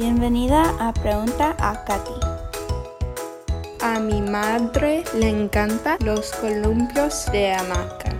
Bienvenida a Pregunta a Katy. A mi madre le encantan los columpios de hamaca.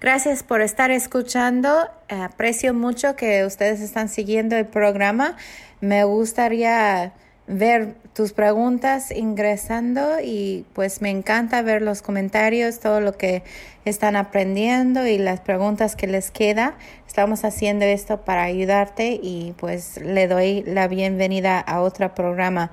Gracias por estar escuchando. Aprecio mucho que ustedes están siguiendo el programa. Me gustaría ver tus preguntas ingresando y pues me encanta ver los comentarios, todo lo que están aprendiendo y las preguntas que les queda. Estamos haciendo esto para ayudarte y pues le doy la bienvenida a otro programa.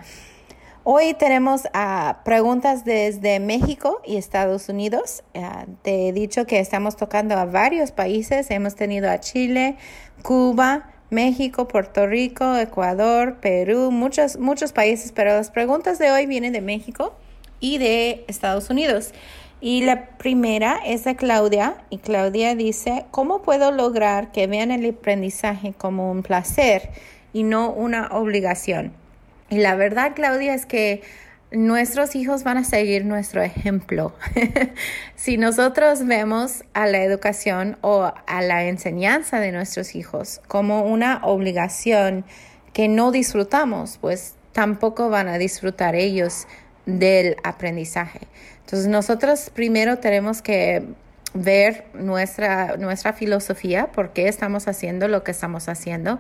Hoy tenemos ah, preguntas desde México y Estados Unidos. Ah, te he dicho que estamos tocando a varios países. Hemos tenido a Chile, Cuba, México, Puerto Rico, Ecuador, Perú, muchos, muchos países, pero las preguntas de hoy vienen de México y de Estados Unidos. Y la primera es de Claudia y Claudia dice, ¿cómo puedo lograr que vean el aprendizaje como un placer y no una obligación? Y la verdad, Claudia, es que nuestros hijos van a seguir nuestro ejemplo. si nosotros vemos a la educación o a la enseñanza de nuestros hijos como una obligación que no disfrutamos, pues tampoco van a disfrutar ellos del aprendizaje. Entonces nosotros primero tenemos que ver nuestra, nuestra filosofía, por qué estamos haciendo lo que estamos haciendo,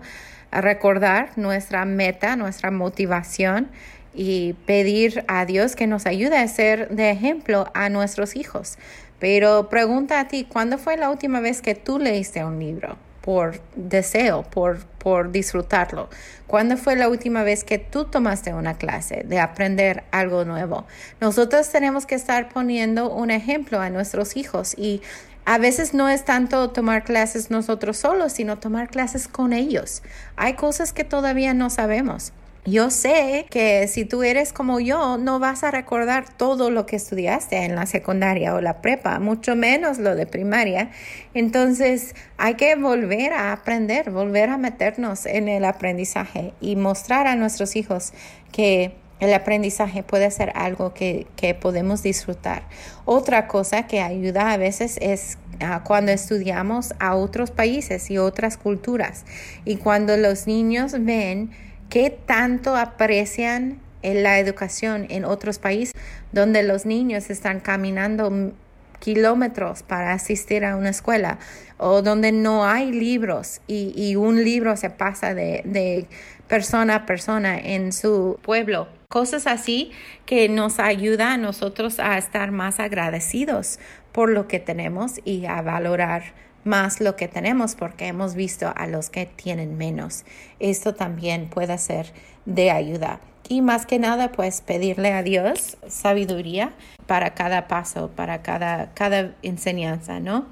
recordar nuestra meta, nuestra motivación y pedir a Dios que nos ayude a ser de ejemplo a nuestros hijos. Pero pregunta a ti, ¿cuándo fue la última vez que tú leíste un libro? por deseo, por, por disfrutarlo. ¿Cuándo fue la última vez que tú tomaste una clase de aprender algo nuevo? Nosotros tenemos que estar poniendo un ejemplo a nuestros hijos y a veces no es tanto tomar clases nosotros solos, sino tomar clases con ellos. Hay cosas que todavía no sabemos. Yo sé que si tú eres como yo, no vas a recordar todo lo que estudiaste en la secundaria o la prepa, mucho menos lo de primaria. Entonces hay que volver a aprender, volver a meternos en el aprendizaje y mostrar a nuestros hijos que el aprendizaje puede ser algo que, podemos disfrutar. Otra cosa que ayuda a veces es ah, cuando estudiamos a otros países y otras culturas y cuando los niños ven qué tanto aprecian la educación en otros países donde los niños están caminando kilómetros para asistir a una escuela o donde no hay libros y, un libro se pasa de, de, persona a persona en su pueblo. Cosas así que nos ayuda a nosotros a estar más agradecidos por lo que tenemos y a valorar más lo que tenemos porque hemos visto a los que tienen menos. Esto también puede ser de ayuda. Y más que nada, pues pedirle a Dios sabiduría para cada paso, para cada, cada enseñanza, ¿no?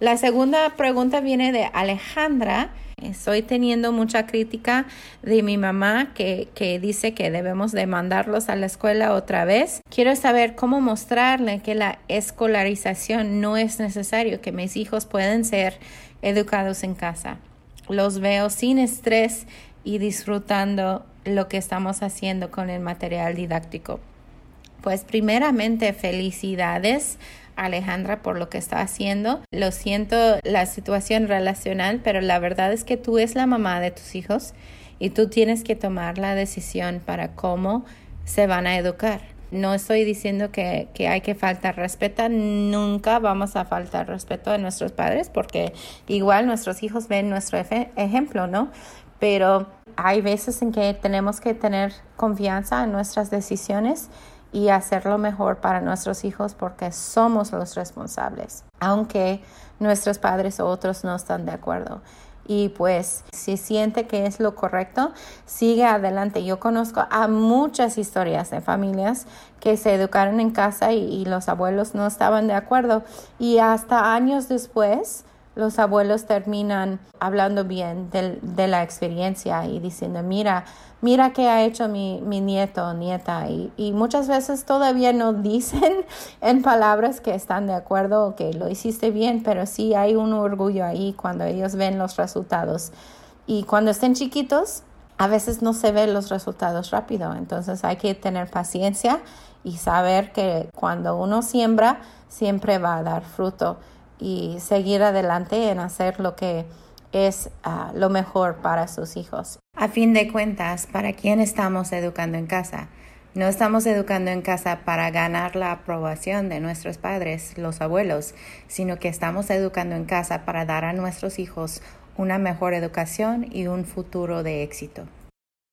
La segunda pregunta viene de Alejandra Estoy teniendo mucha crítica de mi mamá que, que, dice que debemos de mandarlos a la escuela otra vez. Quiero saber cómo mostrarle que la escolarización no es necesario, que mis hijos pueden ser educados en casa. Los veo sin estrés y disfrutando lo que estamos haciendo con el material didáctico. Pues primeramente felicidades Alejandra por lo que está haciendo. Lo siento la situación relacional, pero la verdad es que tú es la mamá de tus hijos y tú tienes que tomar la decisión para cómo se van a educar. No estoy diciendo que, hay que faltar respeto, nunca vamos a faltar respeto a nuestros padres porque igual nuestros hijos ven nuestro ejemplo, ¿no? Pero hay veces en que tenemos que tener confianza en nuestras decisiones y hacerlo mejor para nuestros hijos porque somos los responsables, aunque nuestros padres o otros no están de acuerdo. Y pues si siente que es lo correcto, sigue adelante. Yo conozco a muchas historias de familias que se educaron en casa y, los abuelos no estaban de acuerdo. Y hasta años después, los abuelos terminan hablando bien de, la experiencia y diciendo, mira, mira qué ha hecho mi, nieto o nieta. Y, y, muchas veces todavía no dicen en palabras que están de acuerdo o que lo hiciste bien, pero sí hay un orgullo ahí cuando ellos ven los resultados. Y cuando estén chiquitos, a veces no se ven los resultados rápido. Entonces hay que tener paciencia y saber que cuando uno siembra, siempre va a dar fruto y seguir adelante en hacer lo que es ah, lo mejor para sus hijos. A fin de cuentas, ¿para quién estamos educando en casa? No estamos educando en casa para ganar la aprobación de nuestros padres, los abuelos, sino que estamos educando en casa para dar a nuestros hijos una mejor educación y un futuro de éxito.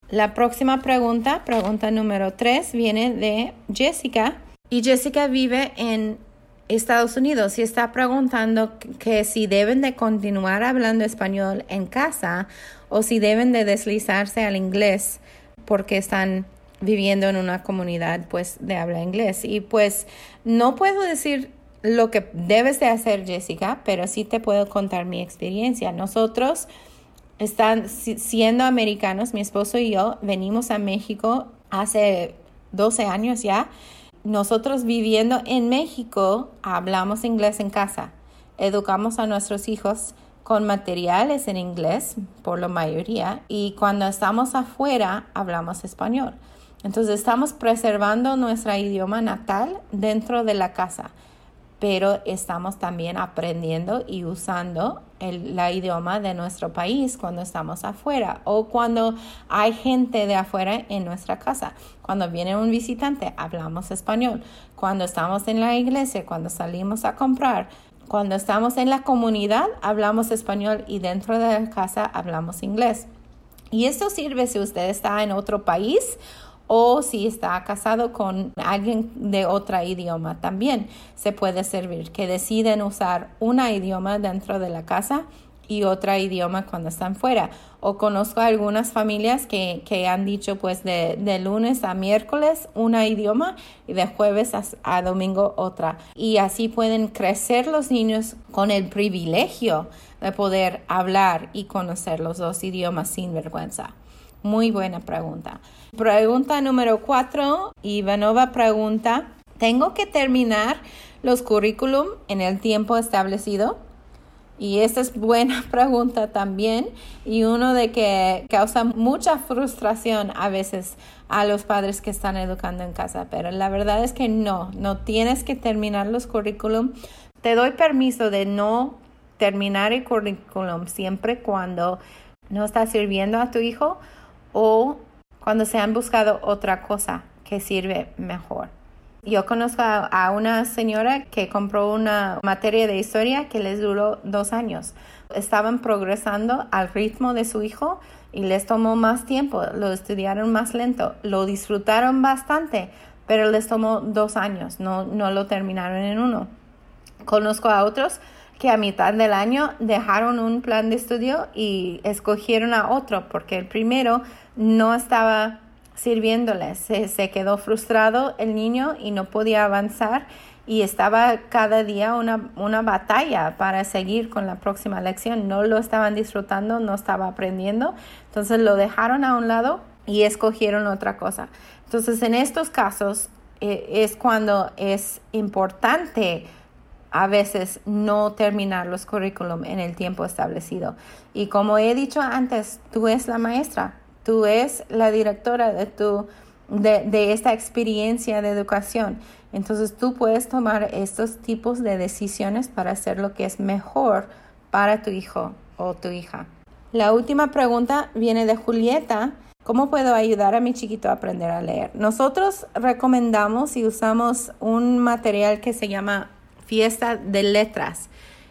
La próxima pregunta, pregunta número tres, viene de Jessica. Y Jessica vive en Estados Unidos y está preguntando que si deben de continuar hablando español en casa o si deben de deslizarse al inglés porque están viviendo en una comunidad pues de habla inglés. Y pues no puedo decir lo que debes de hacer Jessica pero sí te puedo contar mi experiencia. Nosotros están siendo americanos mi esposo y yo venimos a México hace 12 años ya nosotros viviendo en México hablamos inglés en casa, educamos a nuestros hijos con materiales en inglés por la mayoría y cuando estamos afuera hablamos español. Entonces estamos preservando nuestro idioma natal dentro de la casa pero estamos también aprendiendo y usando el la idioma de nuestro país cuando estamos afuera o cuando hay gente de afuera en nuestra casa. Cuando viene un visitante, hablamos español. Cuando estamos en la iglesia, cuando salimos a comprar, cuando estamos en la comunidad, hablamos español y dentro de la casa hablamos inglés. Y esto sirve si usted está en otro país o si está casado con alguien de otro idioma también se puede servir, que deciden usar un idioma dentro de la casa y otro idioma cuando están fuera. O conozco algunas familias que, han dicho pues de, lunes a miércoles un idioma y de jueves a, domingo otra. Y así pueden crecer los niños con el privilegio de poder hablar y conocer los dos idiomas sin vergüenza. Muy buena pregunta. Pregunta número cuatro. Ivanova pregunta, ¿tengo que terminar los currículum en el tiempo establecido? Y esta es buena pregunta también y uno de que causa mucha frustración a veces a los padres que están educando en casa, pero la verdad es que no, no tienes que terminar los currículum. Te doy permiso de no terminar el currículum siempre cuando no está sirviendo a tu hijo o cuando se han buscado otra cosa que sirve mejor. Yo conozco a, una señora que compró una materia de historia que les duró dos años. Estaban progresando al ritmo de su hijo y les tomó más tiempo, lo estudiaron más lento, lo disfrutaron bastante, pero les tomó dos años, no, no lo terminaron en uno. Conozco a otros que a mitad del año dejaron un plan de estudio y escogieron a otro porque el primero no estaba sirviéndoles. Se, quedó frustrado el niño y no podía avanzar y estaba cada día una, una batalla para seguir con la próxima lección. No lo estaban disfrutando, no estaba aprendiendo. Entonces lo dejaron a un lado y escogieron otra cosa. Entonces en estos casos eh, es cuando es importante a veces no terminar los currículum en el tiempo establecido. Y como he dicho antes, tú es la maestra, Tú eres la directora de, tu, de, de esta experiencia de educación. Entonces tú puedes tomar estos tipos de decisiones para hacer lo que es mejor para tu hijo o tu hija. La última pregunta viene de Julieta. ¿Cómo puedo ayudar a mi chiquito a aprender a leer? Nosotros recomendamos y usamos un material que se llama Fiesta de Letras.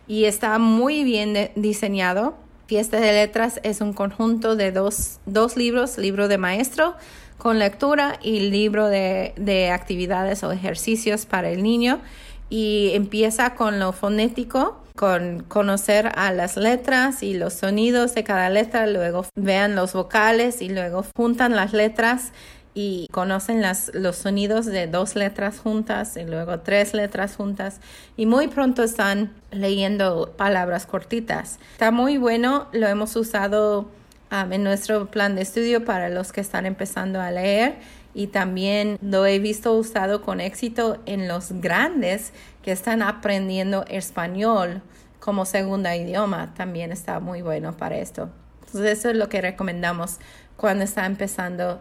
Y está muy bien diseñado. Fiesta de Letras es un conjunto de dos, libros, libro de maestro con lectura y libro de, de actividades o ejercicios para el niño. Y empieza con lo fonético, con conocer a las letras y los sonidos de cada letra, luego vean los vocales y luego juntan las letras y conocen las, los sonidos de dos letras juntas y luego tres letras juntas y muy pronto están leyendo palabras cortitas. Está muy bueno, lo hemos usado um, en nuestro plan de estudio para los que están empezando a leer y también lo he visto usado con éxito en los grandes que están aprendiendo español como segunda idioma. También está muy bueno para esto. Entonces eso es lo que recomendamos cuando está empezando